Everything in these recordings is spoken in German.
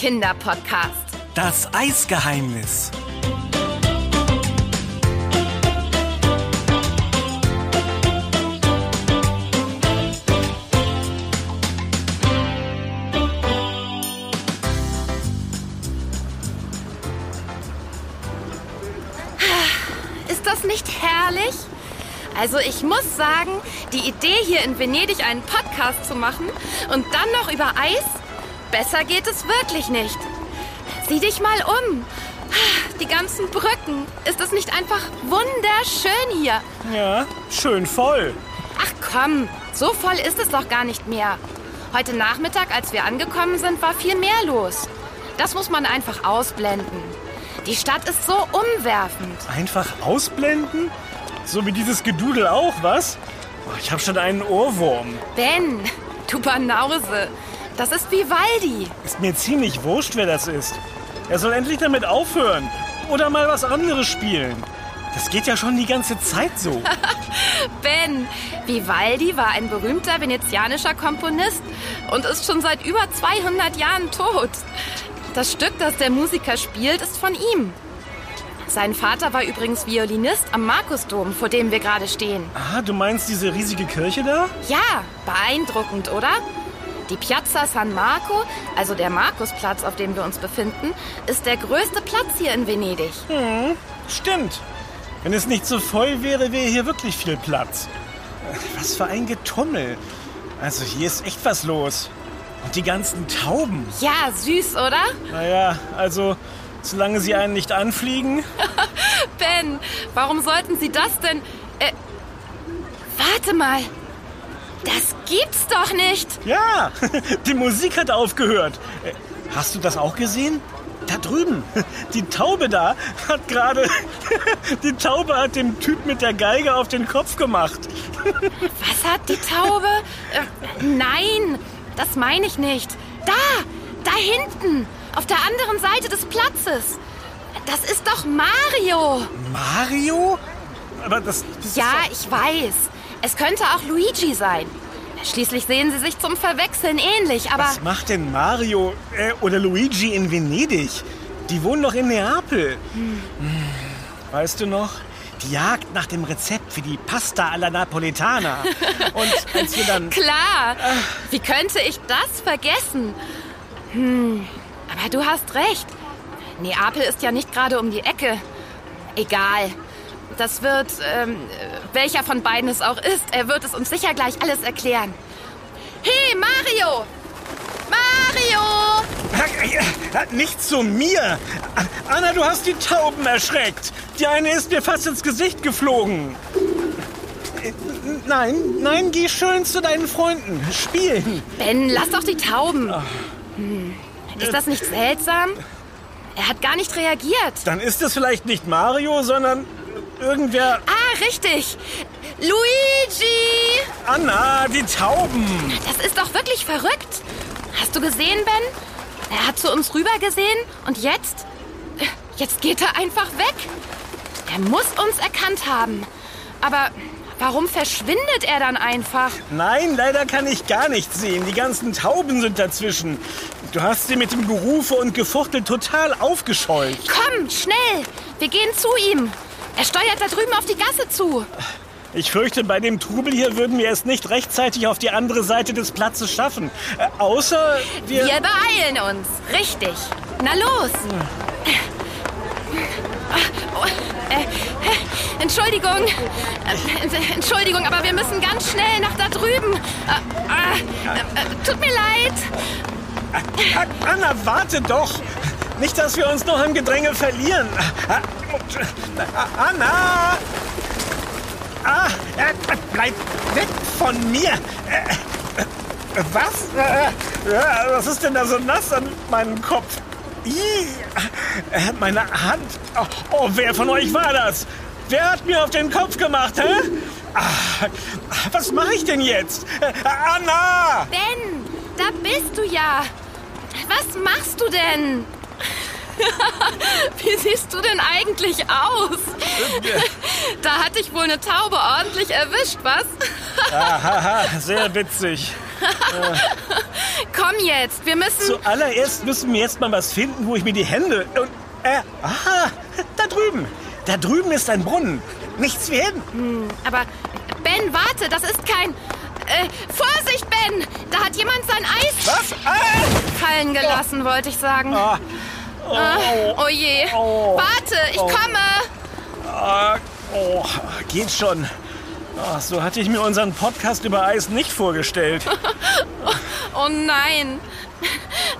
Kinderpodcast. Das Eisgeheimnis. Ist das nicht herrlich? Also ich muss sagen, die Idee hier in Venedig einen Podcast zu machen und dann noch über Eis, besser geht es wirklich nicht. Sieh dich mal um. Die ganzen Brücken. Ist es nicht einfach wunderschön hier? Ja, schön voll. Ach komm, so voll ist es doch gar nicht mehr. Heute Nachmittag, als wir angekommen sind, war viel mehr los. Das muss man einfach ausblenden. Die Stadt ist so umwerfend. Einfach ausblenden? So wie dieses Gedudel auch, was? Oh, Ich habe schon einen Ohrwurm. Ben, du Banause. Das ist Vivaldi. Ist mir ziemlich wurscht, wer das ist. Er soll endlich damit aufhören. Oder mal was anderes spielen. Das geht ja schon die ganze Zeit so. Ben, Vivaldi war ein berühmter venezianischer Komponist und ist schon seit über 200 Jahren tot. Das Stück, das der Musiker spielt, ist von ihm. Sein Vater war übrigens Violinist am Markusdom, vor dem wir gerade stehen. Ah, du meinst diese riesige Kirche da? Ja, beeindruckend, oder? Die Piazza San Marco, also der Markusplatz, auf dem wir uns befinden, ist der größte Platz hier in Venedig. Stimmt. Wenn es nicht so voll wäre, wäre hier wirklich viel Platz. Was für ein Getummel. Also hier ist echt was los. Und die ganzen Tauben. Ja, süß, oder? Naja, also solange sie einen nicht anfliegen. Ben, warum sollten Sie das denn... Äh, warte mal. Das gibt's doch nicht. Ja, die Musik hat aufgehört. Äh, Hast du das auch gesehen? Da drüben, die Taube da hat gerade, die Taube hat dem Typ mit der Geige auf den Kopf gemacht. Was hat die Taube? Äh, nein, das meine ich nicht. Da, da hinten, auf der anderen Seite des Platzes. Das ist doch Mario. Mario? Aber das, das Ja, ich weiß. Es könnte auch Luigi sein. Schließlich sehen sie sich zum Verwechseln ähnlich, aber was macht denn Mario äh, oder Luigi in Venedig? Die wohnen doch in Neapel. Hm. Weißt du noch? Die Jagd nach dem Rezept für die Pasta alla Napoletana. Und als wir dann... klar. Wie könnte ich das vergessen? Hm, aber du hast recht. Neapel ist ja nicht gerade um die Ecke. Egal. Das wird, ähm, welcher von beiden es auch ist, er wird es uns sicher gleich alles erklären. Hey, Mario! Mario! Nicht zu mir! Anna, du hast die Tauben erschreckt! Die eine ist mir fast ins Gesicht geflogen! Nein, nein, geh schön zu deinen Freunden. Spielen. Ben, lass doch die Tauben. Hm, ist das nicht seltsam? Er hat gar nicht reagiert. Dann ist es vielleicht nicht Mario, sondern irgendwer. Ah, richtig. Luigi! Anna, die Tauben! Das ist doch wirklich verrückt. Hast du gesehen, Ben? Er hat zu uns rüber gesehen und jetzt? Jetzt geht er einfach weg. Er muss uns erkannt haben. Aber warum verschwindet er dann einfach? Nein, leider kann ich gar nichts sehen. Die ganzen Tauben sind dazwischen. Du hast sie mit dem Gerufe und Gefuchtel total aufgescheucht. Komm, schnell! Wir gehen zu ihm. Er steuert da drüben auf die Gasse zu. Ich fürchte, bei dem Trubel hier würden wir es nicht rechtzeitig auf die andere Seite des Platzes schaffen. Äh, außer wir. Wir beeilen uns. Richtig. Na los. Oh, äh, Entschuldigung. Äh, Entschuldigung, aber wir müssen ganz schnell nach da drüben. Tut mir leid. Anna, warte doch! Nicht, dass wir uns noch im Gedränge verlieren. Ah, Anna! Ah, äh, bleib weg von mir! Äh, äh, Was? Äh, Was ist denn da so nass an meinem Kopf? Ih, äh, meine Hand. Oh, oh, wer von euch war das? Wer hat mir auf den Kopf gemacht, hä? Ah, was mache ich denn jetzt? Äh, Anna! Ben, da bist du ja. Was machst du denn? Wie siehst du denn eigentlich aus? Da hat dich wohl eine Taube ordentlich erwischt, was? Haha, sehr witzig. komm jetzt, wir müssen... Zuallererst müssen wir jetzt mal was finden, wo ich mir die Hände... Und, äh, aha, da drüben. Da drüben ist ein Brunnen. Nichts wie hin. Hm, aber Ben, warte, das ist kein... Äh, Vorsicht, Ben! Da hat jemand sein Eis Was? Ah! fallen gelassen, wollte ich sagen. Ah. Oh, Ah, oh je. Oh. Warte, ich Oh. komme. ah, oh, geht schon. Ah, so hatte ich mir unseren Podcast über Eis nicht vorgestellt. Oh nein.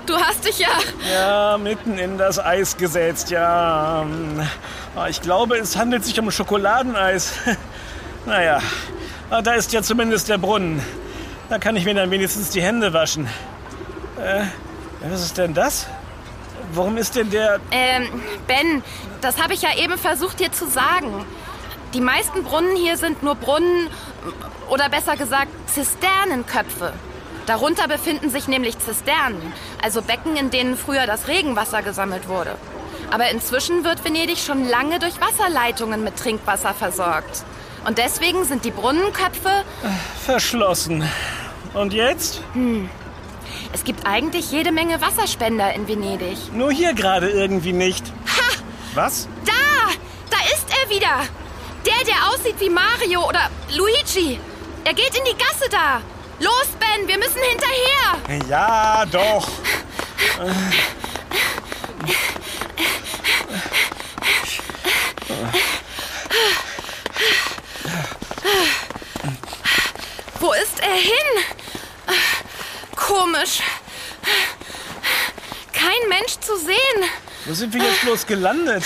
Du hast dich ja... Ja, mitten in das Eis gesetzt, ja. Ah, Ich glaube, es handelt sich um Schokoladeneis. Naja, da ist ja zumindest der Brunnen. Da kann ich mir dann wenigstens die Hände waschen. Äh, was ist denn das? Warum ist denn der... Ähm, Ben, das habe ich ja eben versucht dir zu sagen. Die meisten Brunnen hier sind nur Brunnen oder besser gesagt Zisternenköpfe. Darunter befinden sich nämlich Zisternen, also Becken, in denen früher das Regenwasser gesammelt wurde. Aber inzwischen wird Venedig schon lange durch Wasserleitungen mit Trinkwasser versorgt. Und deswegen sind die Brunnenköpfe, Verschlossen. Und jetzt? Es gibt eigentlich jede Menge Wasserspender in Venedig. Nur hier gerade irgendwie nicht. Ha! Was? Da! Da ist er wieder! Der, der aussieht wie Mario oder Luigi. Er geht in die Gasse da. Los, Ben, wir müssen hinterher. Ja, doch. Wo ist er hin? Komisch. Kein Mensch zu sehen. Wo sind wir jetzt bloß gelandet?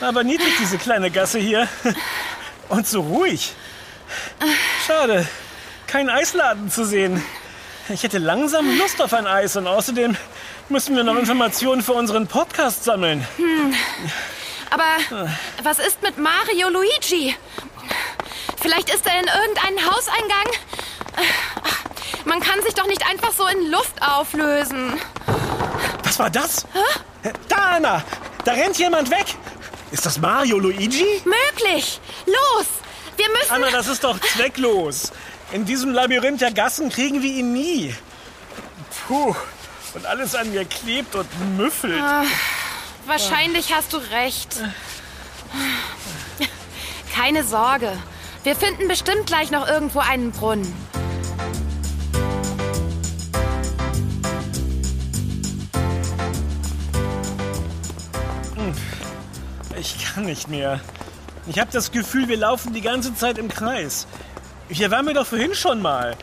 Aber niedlich, diese kleine Gasse hier. Und so ruhig. Schade, kein Eisladen zu sehen. Ich hätte langsam Lust auf ein Eis und außerdem müssen wir noch Informationen für unseren Podcast sammeln. Aber was ist mit Mario Luigi? Vielleicht ist er in irgendeinen Hauseingang. Ach, Man kann sich doch nicht einfach so in Luft auflösen. Was war das? Da, Anna! Da rennt jemand weg! Ist das Mario Luigi? Möglich. Los, wir müssen... Anna, das ist doch zwecklos. In diesem Labyrinth der Gassen kriegen wir ihn nie. Puh. Und alles an mir klebt und müffelt. Wahrscheinlich hast du recht. Keine Sorge. Wir finden bestimmt gleich noch irgendwo einen Brunnen. Ich kann nicht mehr. Ich habe das Gefühl, wir laufen die ganze Zeit im Kreis. Hier waren wir doch vorhin schon mal.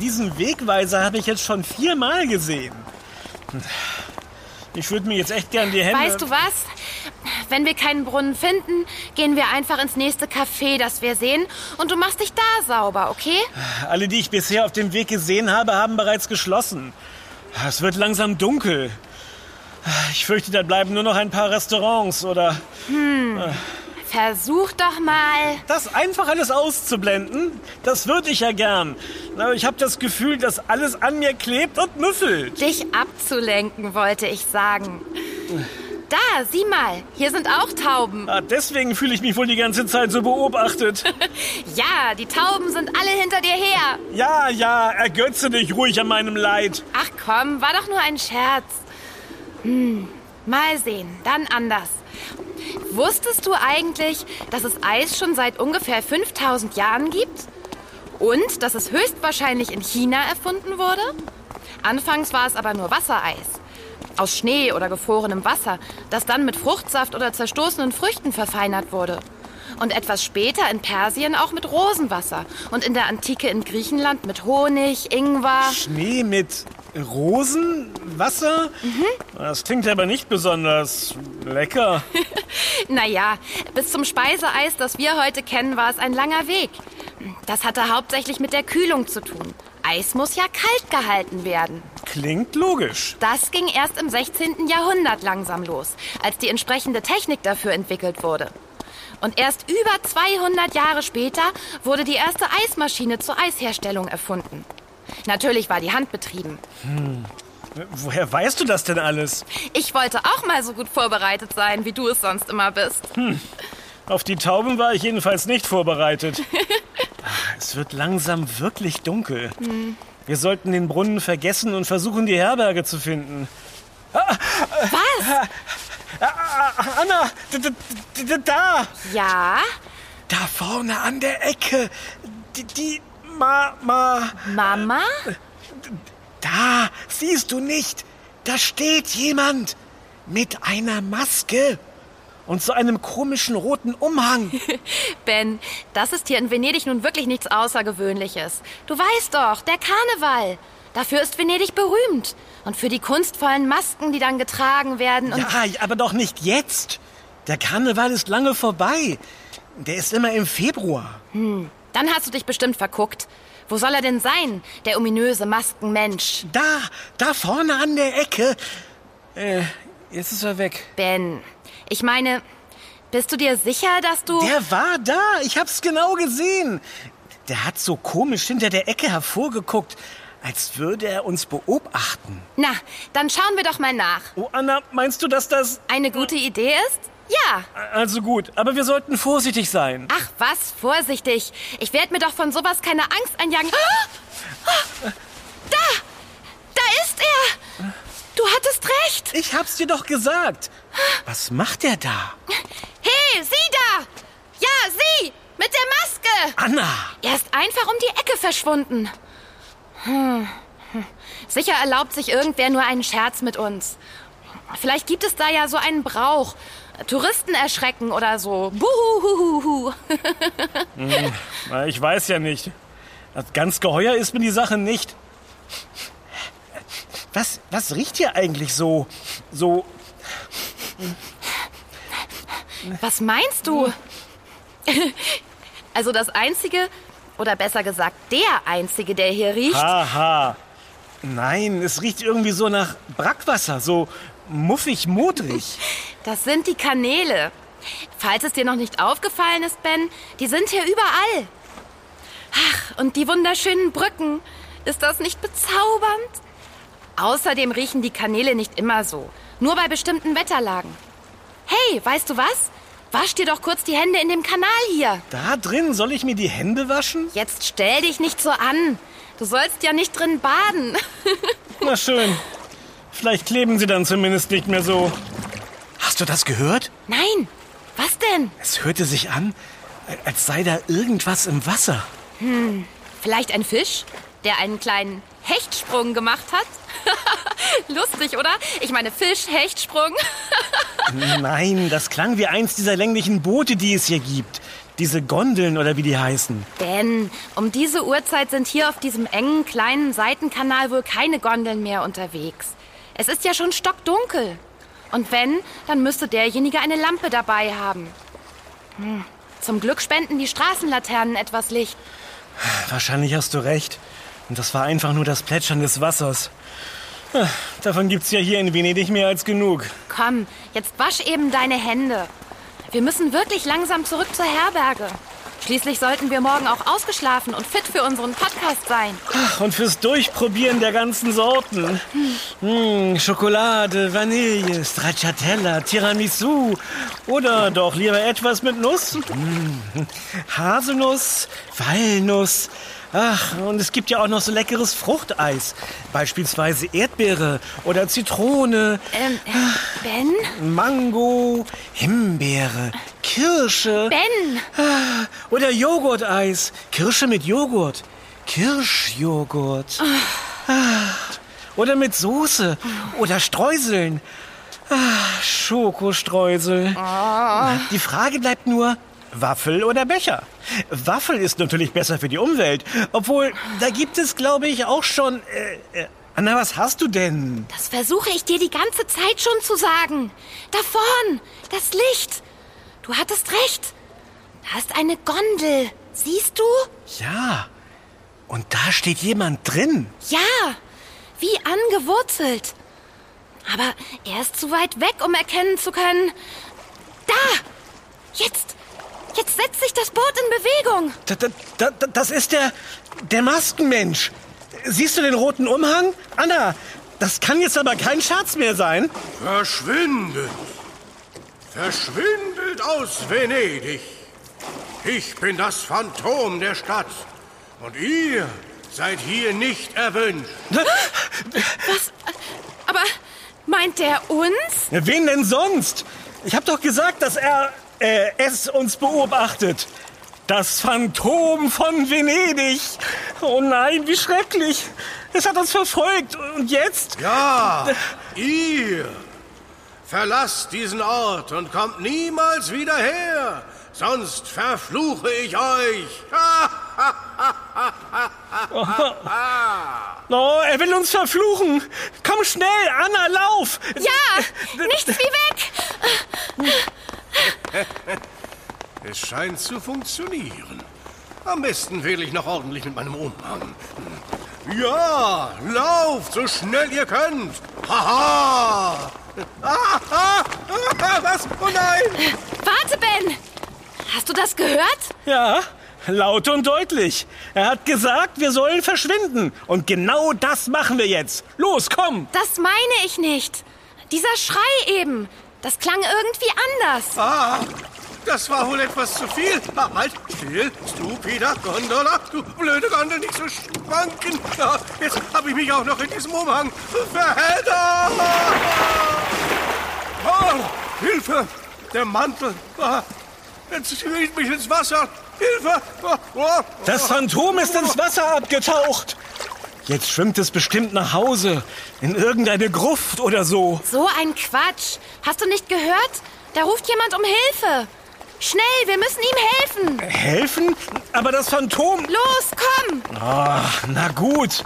Diesen Wegweiser habe ich jetzt schon viermal gesehen. Ich würde mir jetzt echt gern die Hände... Weißt du was? Wenn wir keinen Brunnen finden, gehen wir einfach ins nächste Café, das wir sehen, und du machst dich da sauber, okay? Alle, die ich bisher auf dem Weg gesehen habe, haben bereits geschlossen. Es wird langsam dunkel. Ich fürchte, da bleiben nur noch ein paar Restaurants oder... Versuch doch mal. Das einfach alles auszublenden, das würde ich ja gern. Aber ich habe das Gefühl, dass alles an mir klebt und müffelt. Dich abzulenken, wollte ich sagen. Da, sieh mal, hier sind auch Tauben. Ah, deswegen fühle ich mich wohl die ganze Zeit so beobachtet. Ja, die Tauben sind alle hinter dir her. Ja, ja, ergötze dich ruhig an meinem Leid. Ach komm, war doch nur ein Scherz. Hm, mal sehen, dann anders. Wusstest du eigentlich, dass es Eis schon seit ungefähr 5000 Jahren gibt? Und dass es höchstwahrscheinlich in China erfunden wurde? Anfangs war es aber nur Wassereis. Aus Schnee oder gefrorenem Wasser, das dann mit Fruchtsaft oder zerstoßenen Früchten verfeinert wurde. Und etwas später in Persien auch mit Rosenwasser. Und in der Antike in Griechenland mit Honig, Ingwer. Schnee mit Rosenwasser? Das klingt aber nicht besonders lecker. Naja, bis zum Speiseeis, das wir heute kennen, war es ein langer Weg. Das hatte hauptsächlich mit der Kühlung zu tun. Eis muss ja kalt gehalten werden. Klingt logisch. Das ging erst im 16. Jahrhundert langsam los, als die entsprechende Technik dafür entwickelt wurde. Und erst über 200 Jahre später wurde die erste Eismaschine zur Eisherstellung erfunden. Natürlich war die handbetrieben. Woher weißt du das denn alles? Ich wollte auch mal so gut vorbereitet sein, wie du es sonst immer bist. Auf die Tauben war ich jedenfalls nicht vorbereitet. Ah, Es wird langsam wirklich dunkel. Wir sollten den Brunnen vergessen und versuchen, die Herberge zu finden. Was? Anna, d- d- d- da! Ja? Da vorne an der Ecke. Die, die Ma, Ma. Mama? Da, siehst du nicht? Da steht jemand mit einer Maske und so einem komischen roten Umhang. Ben, das ist hier in Venedig nun wirklich nichts Außergewöhnliches. Du weißt doch, der Karneval. Dafür ist Venedig berühmt. Und für die kunstvollen Masken, die dann getragen werden. Und Ja, aber doch nicht jetzt. Der Karneval ist lange vorbei. Der ist immer im Februar. Dann hast du dich bestimmt verguckt. Wo soll er denn sein, der ominöse Maskenmensch? Da, da vorne an der Ecke. Äh, jetzt ist er weg. Ben, ich meine, bist du dir sicher, dass du... Der war da, ich hab's genau gesehen. Der hat so komisch hinter der Ecke hervorgeguckt, als würde er uns beobachten. Na, dann schauen wir doch mal nach. Oh, Anna, meinst du, dass das... Eine gute Idee ist? Ja. Also gut, aber wir sollten vorsichtig sein. Ach was, vorsichtig. Ich werde mir doch von sowas keine Angst einjagen. Ah! Ah! Da! Da ist er! Du hattest recht. Ich hab's dir doch gesagt. Was macht er da? Hey, sieh da! Ja, sie! Mit der Maske! Anna! Er ist einfach um die Ecke verschwunden. Hm. Hm. Sicher erlaubt sich irgendwer nur einen Scherz mit uns. Vielleicht gibt es da ja so einen Brauch. Touristen erschrecken oder so. Buhuhuhuhu. Na, Ich weiß ja nicht. Ganz geheuer ist mir die Sache nicht. Was, was riecht hier eigentlich so? So. Was meinst du? Also das Einzige, oder besser gesagt der Einzige, der hier riecht, Haha. Nein, es riecht irgendwie so nach Brackwasser, so muffig, modrig. das sind die Kanäle. Falls es dir noch nicht aufgefallen ist, Ben, die sind hier überall. Ach, und die wunderschönen Brücken. Ist das nicht bezaubernd? Außerdem riechen die Kanäle nicht immer so. Nur bei bestimmten Wetterlagen. Hey, weißt du was? Wasch dir doch kurz die Hände in dem Kanal hier. Da drin soll ich mir die Hände waschen? Jetzt stell dich nicht so an. Du sollst ja nicht drin baden. Na schön. Vielleicht kleben sie dann zumindest nicht mehr so. Hast du das gehört? Nein, was denn? Es hörte sich an, als sei da irgendwas im Wasser. Vielleicht ein Fisch, der einen kleinen Hechtsprung gemacht hat? Lustig, oder? Ich meine Fisch, Hechtsprung. Nein, das klang wie eins dieser länglichen Boote, die es hier gibt. Diese Gondeln oder wie die heißen. Ben, um diese Uhrzeit sind hier auf diesem engen, kleinen Seitenkanal wohl keine Gondeln mehr unterwegs. Es ist ja schon stockdunkel. Und wenn, dann müsste derjenige eine Lampe dabei haben. Hm. Zum Glück spenden die Straßenlaternen etwas Licht. Wahrscheinlich hast du recht. Und das war einfach nur das Plätschern des Wassers. Ah, Davon gibt's ja hier in Venedig mehr als genug. Komm, jetzt wasch eben deine Hände. Wir müssen wirklich langsam zurück zur Herberge. Schließlich sollten wir morgen auch ausgeschlafen und fit für unseren Podcast sein. Ach, Und fürs Durchprobieren der ganzen Sorten. Hm, Schokolade, Vanille, Stracciatella, Tiramisu. Oder doch lieber etwas mit Nuss. Hm, Haselnuss, Walnuss. Ach, und es gibt ja auch noch so leckeres Fruchteis. Beispielsweise Erdbeere oder Zitrone, Ähm, äh, Ben? Mango, Himbeere, Kirsche. Ben! Oder Joghurteis. Kirsche mit Joghurt. Kirschjoghurt. Ah. Oder mit Soße. Oder Streuseln. Ah, Schokostreusel. Die Frage bleibt nur, Waffel oder Becher? Waffel ist natürlich besser für die Umwelt. Obwohl, da gibt es, glaube ich, auch schon... Äh, äh, Anna, was hast du denn? Das versuche ich dir die ganze Zeit schon zu sagen. Da vorn, das Licht. Du hattest recht. Da ist eine Gondel. Siehst du? Ja. Und da steht jemand drin. Ja, wie angewurzelt. Aber er ist zu weit weg, um erkennen zu können. Da! Jetzt! Jetzt setzt sich das Boot in Bewegung. Da, da, da, da- das ist der, der Maskenmensch. Siehst du den roten Umhang? Anna, das kann jetzt aber kein Scherz mehr sein. Verschwindet! Verschwindet aus Venedig! Ich bin das Phantom der Stadt. Und ihr seid hier nicht erwünscht. Was? Aber meint der uns? Wen denn sonst? Ich hab doch gesagt, dass er äh, es uns beobachtet. Das Phantom von Venedig. Oh nein, wie schrecklich. Es hat uns verfolgt. Und jetzt? Ja, ihr. Verlasst diesen Ort und kommt niemals wieder her. Sonst verfluche ich euch. Oh, er will uns verfluchen. Komm schnell, Anna, lauf. Ja, nichts wie weg. Es scheint zu funktionieren. Am besten wähle ich noch ordentlich mit meinem Umhang. Ja, lauft so schnell ihr könnt. Haha. Ah, ah, ah, was? Oh nein. Warte, Ben. Hast du das gehört? Ja, laut und deutlich. Er hat gesagt, wir sollen verschwinden. Und genau das machen wir jetzt. Los, komm. Das meine ich nicht. Dieser Schrei eben. Das klang irgendwie anders. Ah, das war wohl etwas zu viel. Ah, halt, still, stupider Gondola. Du blöde Gondel, nicht so schwanken. Ja, jetzt habe ich mich auch noch in diesem Umhang verheddert. Oh, Hilfe! Der Mantel. Ah, jetzt zieht mich ins Wasser. Hilfe! Oh, oh. Das Phantom ist ins Wasser abgetaucht. Jetzt schwimmt es bestimmt nach Hause. In irgendeine Gruft oder so. So ein Quatsch. Hast du nicht gehört? Da ruft jemand um Hilfe. Schnell, wir müssen ihm helfen. Helfen? Aber das Phantom. Los, komm. Ah, na gut.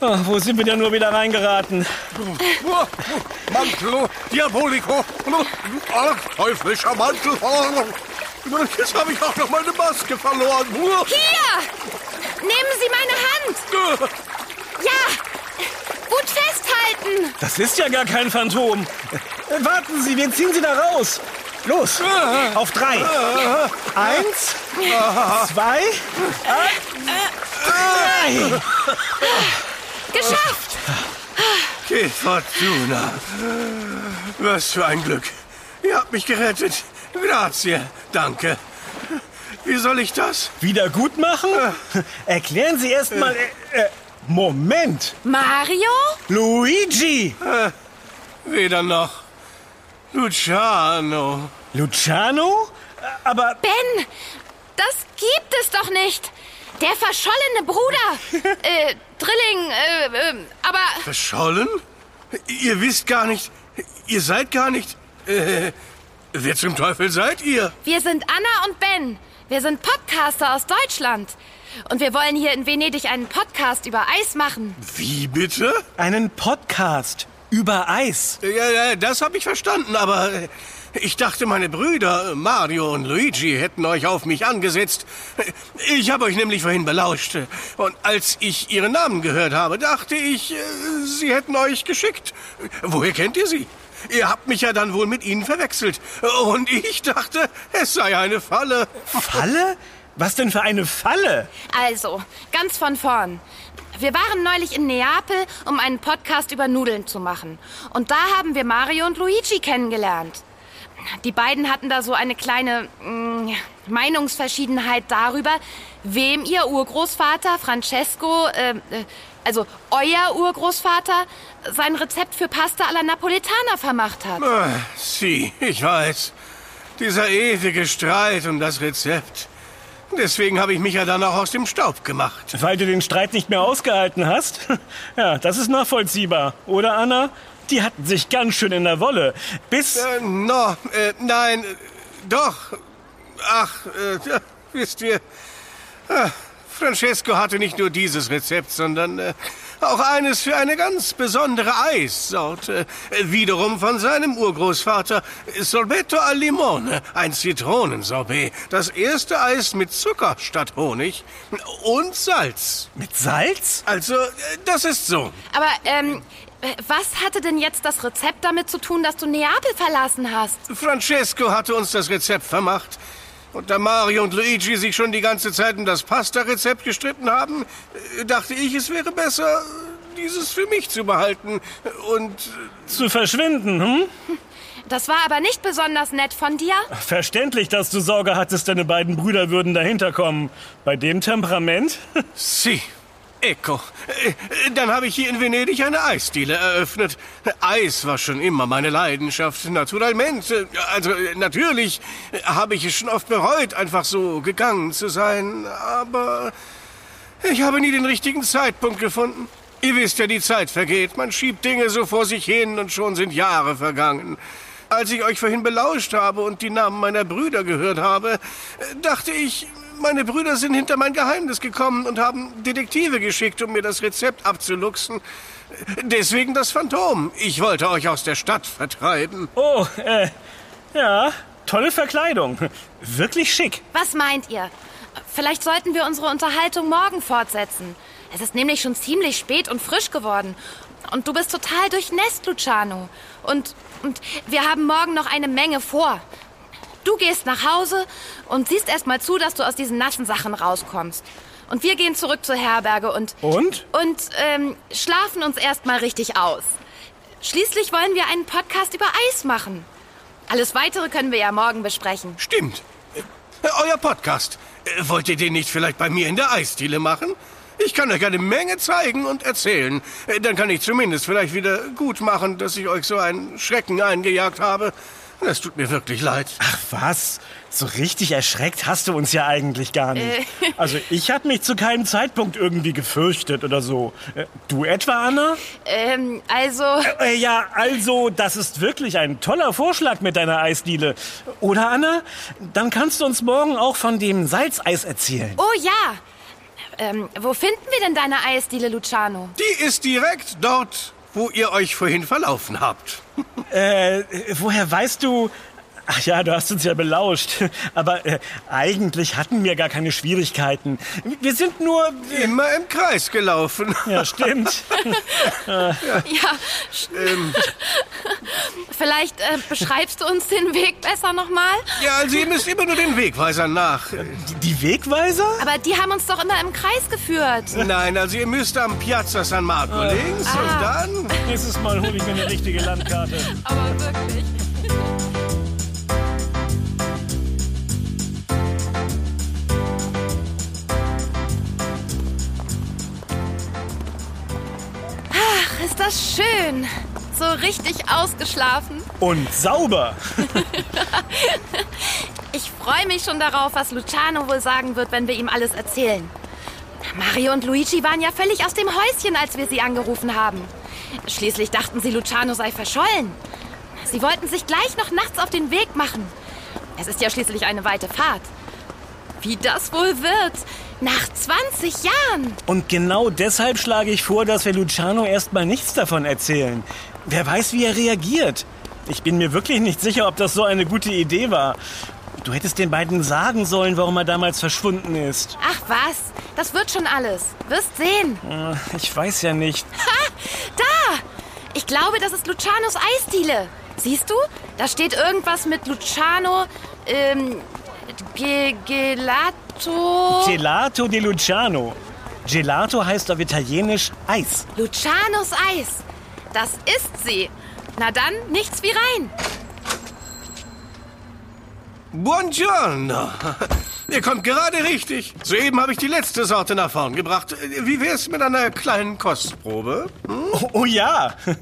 Ah, wo sind wir denn nur wieder reingeraten? Oh, Mantel, Diabolico, ach, teuflischer Mantel. Jetzt habe ich auch noch meine Maske verloren. Hier! Nehmen Sie meine Hand. Ja, gut festhalten. Das ist ja gar kein Phantom. Warten Sie, wir ziehen Sie da raus. Los, auf drei. Eins, zwei, drei. Geschafft. Que Fortuna. Was für ein Glück. Ihr habt mich gerettet. Grazie. Danke. Wie soll ich das? Wieder gut machen? Erklären Sie erst mal. Äh, äh, Moment. Mario? Luigi. Weder noch. Luciano. Luciano? Aber Ben, das gibt es doch nicht. Der verschollene Bruder. äh, Drilling, äh, äh, aber Verschollen? Ihr wisst gar nicht. Ihr seid gar nicht. Äh, wer zum Teufel seid ihr? wir sind Anna und Ben. Wir sind Podcaster aus Deutschland. Und wir wollen hier in Venedig einen Podcast über Eis machen. Wie bitte? einen Podcast über Eis. Ja, ja, das habe ich verstanden, aber äh, ich dachte, meine Brüder Mario und Luigi hätten euch auf mich angesetzt. Ich habe euch nämlich vorhin belauscht. Und als ich ihren Namen gehört habe, dachte ich, äh, sie hätten euch geschickt. Woher kennt ihr sie? Ihr habt mich ja dann wohl mit ihnen verwechselt. Und ich dachte, es sei eine Falle. Falle? Was denn für eine Falle? Also, ganz von vorn. Wir waren neulich in Neapel, um einen Podcast über Nudeln zu machen. Und da haben wir Mario und Luigi kennengelernt. Die beiden hatten da so eine kleine mm, Meinungsverschiedenheit darüber, wem ihr Urgroßvater Francesco, äh, äh, also euer Urgroßvater, sein Rezept für Pasta alla Napoletana vermacht hat. Ah, Sie, ich weiß. Dieser ewige Streit um das Rezept. Deswegen habe ich mich ja dann auch aus dem Staub gemacht. Weil du den Streit nicht mehr ausgehalten hast? Ja, das ist nachvollziehbar. Oder, Anna? Die hatten sich ganz schön in der Wolle. Bis. Äh, no, äh, nein, äh, doch. Ach, äh, wisst ihr, ah, Francesco hatte nicht nur dieses Rezept, sondern äh, auch eines für eine ganz besondere Eissorte. Wiederum von seinem Urgroßvater, Sorbetto al Limone, ein Zitronensorbet. Das erste Eis mit Zucker statt Honig und Salz. Mit Salz? Also, äh, das ist so. Aber, ähm, was hatte denn jetzt das Rezept damit zu tun, dass du Neapel verlassen hast? Francesco hatte uns das Rezept vermacht. Und da Mario und Luigi sich schon die ganze Zeit um das Pasta-Rezept gestritten haben, äh, dachte ich, es wäre besser, dieses für mich zu behalten. Und Zu verschwinden, hm? Das war aber nicht besonders nett von dir. Verständlich, dass du Sorge hattest, deine beiden Brüder würden dahinter kommen. Bei dem Temperament? sie, Ecco. Äh, Dann habe ich hier in Venedig eine Eisdiele eröffnet. Eis war schon immer meine Leidenschaft, naturalmente. Also äh, natürlich habe ich es schon oft bereut, einfach so gegangen zu sein. Aber ich habe nie den richtigen Zeitpunkt gefunden. Ihr wisst ja, die Zeit vergeht. Man schiebt Dinge so vor sich hin und schon sind Jahre vergangen. Als ich euch vorhin belauscht habe und die Namen meiner Brüder gehört habe, dachte ich, meine Brüder sind hinter mein Geheimnis gekommen und haben Detektive geschickt, um mir das Rezept abzuluxen. Deswegen das Phantom. Ich wollte euch aus der Stadt vertreiben. Oh, äh, ja, tolle Verkleidung. Wirklich schick. Was meint ihr? Vielleicht sollten wir unsere Unterhaltung morgen fortsetzen. Es ist nämlich schon ziemlich spät und frisch geworden. Und du bist total durchnässt, Luciano. Und, und wir haben morgen noch eine Menge vor. Du gehst nach Hause und siehst erst mal zu, dass du aus diesen nassen Sachen rauskommst. Und wir gehen zurück zur Herberge und. Und? Und ähm, schlafen uns erst mal richtig aus. Schließlich wollen wir einen Podcast über Eis machen. Alles weitere können wir ja morgen besprechen. Stimmt. Äh, Euer Podcast. Äh, Wollt ihr den nicht vielleicht bei mir in der Eisdiele machen? Ich kann euch eine Menge zeigen und erzählen. Äh, Dann kann ich zumindest vielleicht wieder gut machen, dass ich euch so einen Schrecken eingejagt habe. Es tut mir wirklich leid. Ach was, so richtig erschreckt hast du uns ja eigentlich gar nicht. Also ich habe mich zu keinem Zeitpunkt irgendwie gefürchtet oder so. Äh, Du etwa, Anna? Ähm, also. Äh, ja, also, das ist wirklich ein toller Vorschlag mit deiner Eisdiele. Oder, Anna? Dann kannst du uns morgen auch von dem Salzeis erzählen. Oh ja. Ähm, wo finden wir denn deine Eisdiele, Luciano? Die ist direkt dort, wo ihr euch vorhin verlaufen habt. Äh, woher weißt du... Ach ja, du hast uns ja belauscht. Aber äh, eigentlich hatten wir gar keine Schwierigkeiten. Wir sind nur... Immer im Kreis gelaufen. Ja, stimmt. Ja. Ähm, Vielleicht äh, beschreibst du uns den Weg besser nochmal? ja, also ihr müsst immer nur den Wegweiser nach. Die, die Wegweiser? Aber die haben uns doch immer im Kreis geführt. Nein, also ihr müsst am Piazza San Marco links und dann... Nächstes Mal hole ich mir eine richtige Landkarte. Aber wirklich. Das schön. So richtig ausgeschlafen. Und sauber. Ich freue mich schon darauf, was Luciano wohl sagen wird, wenn wir ihm alles erzählen. Mario und Luigi waren ja völlig aus dem Häuschen, als wir sie angerufen haben. Schließlich dachten sie, Luciano sei verschollen. Sie wollten sich gleich noch nachts auf den Weg machen. Es ist ja schließlich eine weite Fahrt. Wie das wohl wird, nach 20 Jahren. Und genau deshalb schlage ich vor, dass wir Luciano erstmal nichts davon erzählen. Wer weiß, wie er reagiert. Ich bin mir wirklich nicht sicher, ob das so eine gute Idee war. Du hättest den beiden sagen sollen, warum er damals verschwunden ist. Ach was, das wird schon alles. Wirst sehen. Äh, Ich weiß ja nicht. Ha, da! Ich glaube, das ist Lucianos Eisdiele. Siehst du? Da steht irgendwas mit Luciano, ähm, Ge Gelato. Gelato di Luciano. Gelato heißt auf Italienisch Eis. Lucianos Eis. Das ist sie. Na dann, nichts wie rein. Buongiorno. Ihr kommt gerade richtig. Soeben habe ich die letzte Sorte nach vorn gebracht. Wie wär's mit einer kleinen Kostprobe? Oh, oh ja.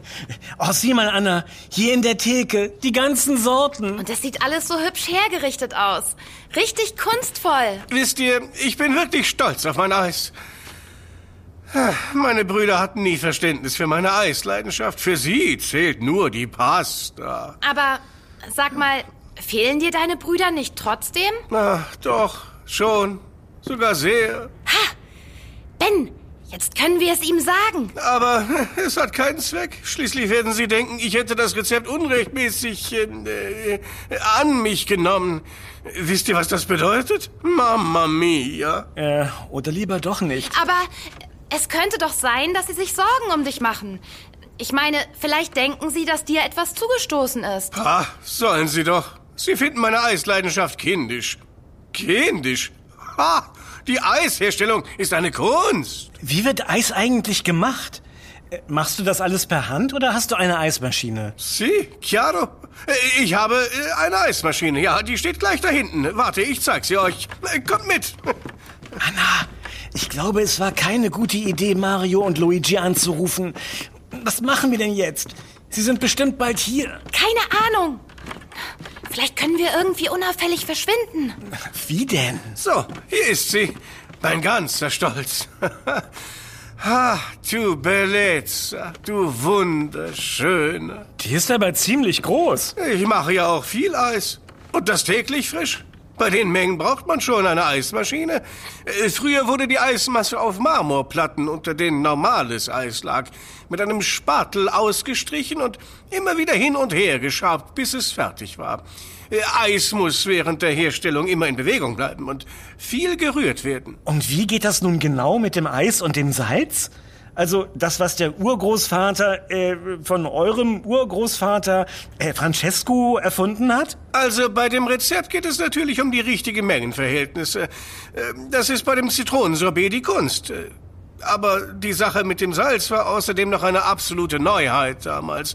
Oh, sieh mal, Anna. Hier in der Theke. Die ganzen Sorten. Und das sieht alles so hübsch hergerichtet aus. Richtig kunstvoll. Wisst ihr, ich bin wirklich stolz auf mein Eis. Meine Brüder hatten nie Verständnis für meine Eisleidenschaft. Für sie zählt nur die Pasta. Aber sag mal, fehlen dir deine Brüder nicht trotzdem? Ach, doch, schon. Sogar sehr. Ben, jetzt können wir es ihm sagen. Aber es hat keinen Zweck. Schließlich werden sie denken, ich hätte das Rezept unrechtmäßig äh, äh, an mich genommen. Wisst ihr, was das bedeutet? Mamma mia. Äh, oder lieber doch nicht. Aber es könnte doch sein, dass sie sich Sorgen um dich machen. Ich meine, vielleicht denken sie, dass dir etwas zugestoßen ist. Ah, sollen sie doch. Sie finden meine Eisleidenschaft kindisch. Kindisch? Ha! Die Eisherstellung ist eine Kunst. Wie wird Eis eigentlich gemacht? Äh, Machst du das alles per Hand oder hast du eine Eismaschine? Sie, chiaro. Äh, Ich habe äh, eine Eismaschine. Ja, die steht gleich da hinten. Warte, ich zeig sie euch. Kommt mit. Anna, ich glaube, es war keine gute Idee, Mario und Luigi anzurufen. Was machen wir denn jetzt? Sie sind bestimmt bald hier. Keine Ahnung. Vielleicht können wir irgendwie unauffällig verschwinden. Wie denn? So, hier ist sie. Mein ganzer Stolz. Ha, du Bellezza, du Wunderschöne. Die ist aber ziemlich groß. Ich mache ja auch viel Eis. Und das täglich frisch. Bei den Mengen braucht man schon eine Eismaschine. Äh, Früher wurde die Eismasse auf Marmorplatten, unter denen normales Eis lag, mit einem Spatel ausgestrichen und immer wieder hin und her geschabt, bis es fertig war. Äh, Eis muss während der Herstellung immer in Bewegung bleiben und viel gerührt werden. Und wie geht das nun genau mit dem Eis und dem Salz? Also das, was der Urgroßvater äh, von eurem Urgroßvater äh, Francesco erfunden hat? Also bei dem Rezept geht es natürlich um die richtigen Mengenverhältnisse. Äh, Das ist bei dem Zitronensorbet die Kunst. Äh, Aber die Sache mit dem Salz war außerdem noch eine absolute Neuheit damals.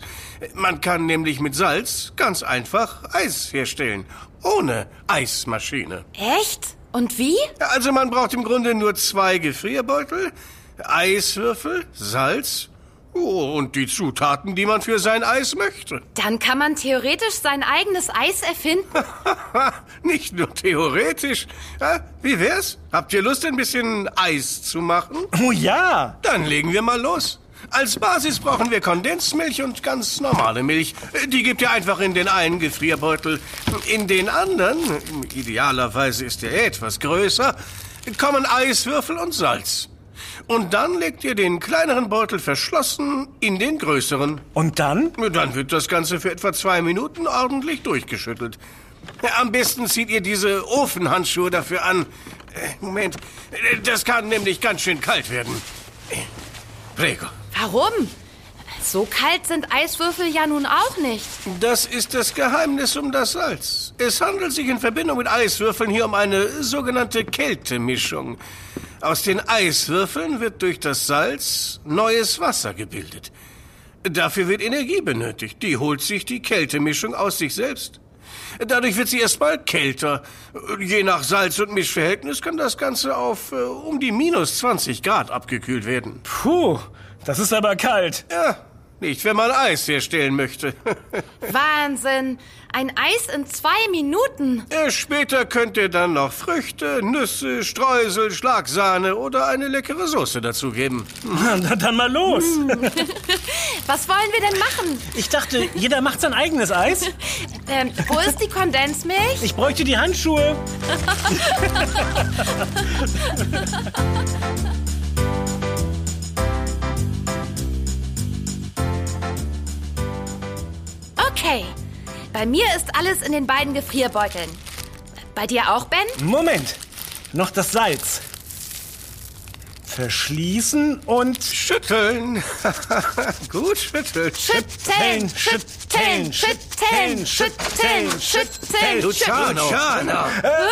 Man kann nämlich mit Salz ganz einfach Eis herstellen. Ohne Eismaschine. Echt? Und wie? Also man braucht im Grunde nur zwei Gefrierbeutel, Eiswürfel, Salz oh, und die Zutaten, die man für sein Eis möchte. Dann kann man theoretisch sein eigenes Eis erfinden? Nicht nur theoretisch. Ja, wie wär's? Habt ihr Lust, ein bisschen Eis zu machen? Oh ja! Dann legen wir mal los. Als Basis brauchen wir Kondensmilch und ganz normale Milch. Die gebt ihr einfach in den einen Gefrierbeutel. In den anderen, idealerweise ist der etwas größer, kommen Eiswürfel und Salz. Und dann legt ihr den kleineren Beutel verschlossen in den größeren. Und dann? Dann wird das Ganze für etwa zwei Minuten ordentlich durchgeschüttelt. Ja, Am besten zieht ihr diese Ofenhandschuhe dafür an. Äh, Moment, äh, das kann nämlich ganz schön kalt werden. Äh, Prego. Warum? So kalt sind Eiswürfel ja nun auch nicht. Das ist das Geheimnis um das Salz. Es handelt sich in Verbindung mit Eiswürfeln hier um eine sogenannte Kältemischung. Aus den Eiswürfeln wird durch das Salz neues Wasser gebildet. Dafür wird Energie benötigt. Die holt sich die Kältemischung aus sich selbst. Dadurch wird sie erstmal kälter. Je nach Salz- und Mischverhältnis kann das Ganze auf äh, um die minus 20 Grad abgekühlt werden. Puh, das ist aber kalt. Ja, nicht, wenn man Eis herstellen möchte. Wahnsinn. Ein Eis in zwei Minuten. Später könnt ihr dann noch Früchte, Nüsse, Streusel, Schlagsahne oder eine leckere Soße dazugeben. Na, dann mal los. Was wollen wir denn machen? Ich dachte, jeder macht sein eigenes Eis. Ähm, wo ist die Kondensmilch? Ich bräuchte die Handschuhe. Okay. Bei mir ist alles in den beiden Gefrierbeuteln. Bei dir auch, Ben? Moment, noch das Salz. Verschließen und Schütteln. Gut schütteln. Schütteln, schütteln, schütteln, schütteln, schütteln, Luciano. Luciano.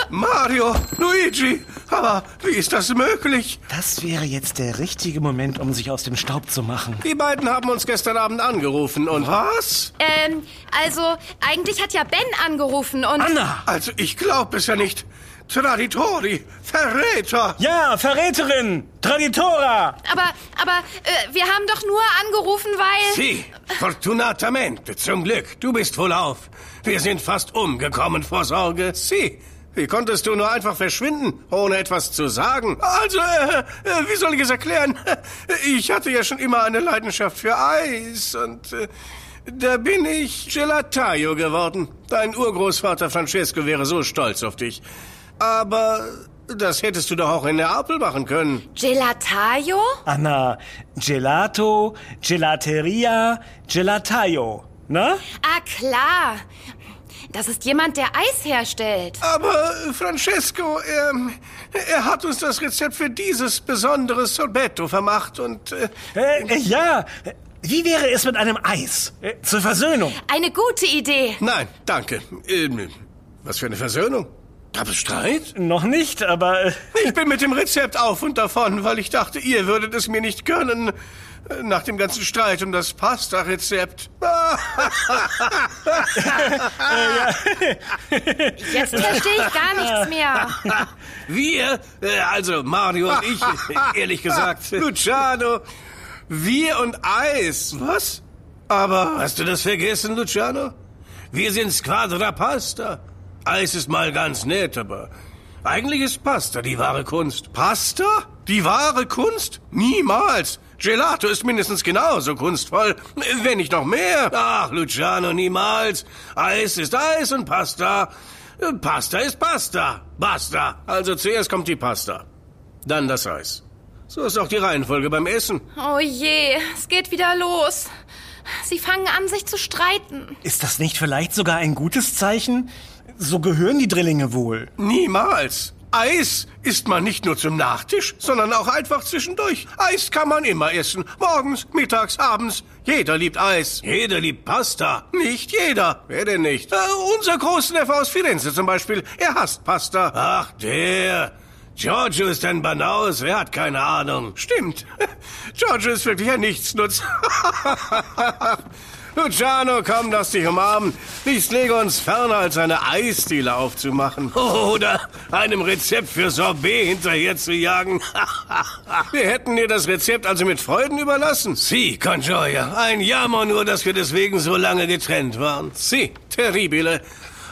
Mario, Luigi. Aber wie ist das möglich? das wäre jetzt der richtige Moment, um sich aus dem Staub zu machen. Die beiden haben uns gestern Abend angerufen und was? Ähm, also, eigentlich hat ja Ben angerufen und... Anna! Also ich glaube es ja nicht. Traditori, Verräter. Ja, Verräterin! Traditora! Aber, aber, äh, wir haben doch nur angerufen, weil... Sie, fortunatamente, zum Glück, du bist wohl auf. Wir sind fast umgekommen vor Sorge. Sie, wie konntest du nur einfach verschwinden, ohne etwas zu sagen? Also, äh, äh, wie soll ich es erklären? Ich hatte ja schon immer eine Leidenschaft für Eis und äh, da bin ich Gelataio geworden. Dein Urgroßvater Francesco wäre so stolz auf dich. Aber das hättest du doch auch in Neapel machen können. Gelataio? Anna, Gelato, Gelateria, Gelataio. Na? Ah, klar. Das ist jemand, der Eis herstellt. Aber Francesco, er, er hat uns das Rezept für dieses besondere Sorbetto vermacht und... Äh, Äh, äh, ja, wie wäre es mit einem Eis? Äh, zur Versöhnung. Eine gute Idee. nein, danke. Ähm, was für eine Versöhnung? Gab es Streit? Noch nicht, aber... äh, Ich bin mit dem Rezept auf und davon, weil ich dachte, ihr würdet es mir nicht gönnen. Äh, Nach dem ganzen Streit um das Pasta-Rezept. Jetzt verstehe ich gar nichts mehr. Wir, äh, also Mario und ich, äh, ehrlich gesagt, Luciano, wir und Eis. Was? Aber hast du das vergessen, Luciano? Wir sind Squadra Pasta. Eis ist mal ganz nett, aber eigentlich ist Pasta die wahre Kunst. Pasta? Die wahre Kunst? Niemals. Gelato ist mindestens genauso kunstvoll, wenn nicht noch mehr. Ach, Luciano, niemals. Eis ist Eis und Pasta. äh, Pasta ist Pasta. Basta. Also zuerst kommt die Pasta. Dann das Eis. So ist auch die Reihenfolge beim Essen. Oh je, es geht wieder los. Sie fangen an, sich zu streiten. Ist das nicht vielleicht sogar ein gutes Zeichen? So gehören die Drillinge wohl. Niemals. Eis isst man nicht nur zum Nachtisch, sondern auch einfach zwischendurch. Eis kann man immer essen. Morgens, mittags, abends. Jeder liebt Eis. Jeder liebt Pasta. Nicht jeder. Wer denn nicht? Äh, unser Großneffe aus Firenze zum Beispiel. Er hasst Pasta. Ach, der. Giorgio ist ein Banaus. Er hat keine Ahnung. Stimmt. Giorgio ist wirklich ein Nichtsnutz. Luciano, komm, lass dich umarmen. Nichts lege uns ferner, als eine Eisdiele aufzumachen. Oder einem Rezept für Sorbet hinterher zu jagen. wir hätten dir das Rezept also mit Freuden überlassen. Si, con gioia. Ein Jammer nur, dass wir deswegen so lange getrennt waren. Si, terribile.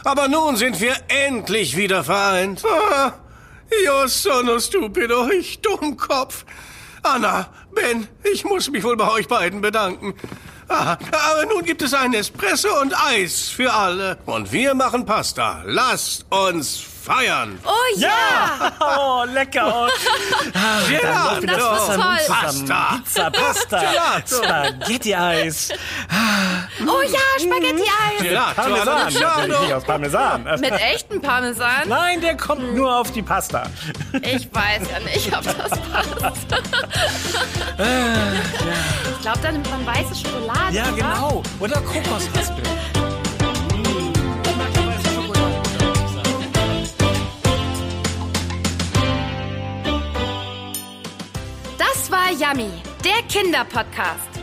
Aber nun sind wir endlich wieder vereint. Ah, io sono stupido, ich Dummkopf. Anna, Ben, ich muss mich wohl bei euch beiden bedanken. Ah, aber nun gibt es einen Espresso und Eis für alle. Und wir machen Pasta. Lasst uns feiern. Oh ja! Oh, lecker. Gelato. das war toll. Pasta. Pizza, Pasta, Spaghetti-Eis, Oh ja, Spaghetti-Eis. Gelato. Parmesan. Natürlich Luciano. nicht auf Parmesan. Mit echtem Parmesan? Nein, der kommt nur auf die Pasta. Ich weiß ja nicht, ob das passt. Ich glaube, da nimmt man weiße Schokolade. Ja, oder? genau. Oder Kokosraspel. Das war Yummy, der Kinderpodcast.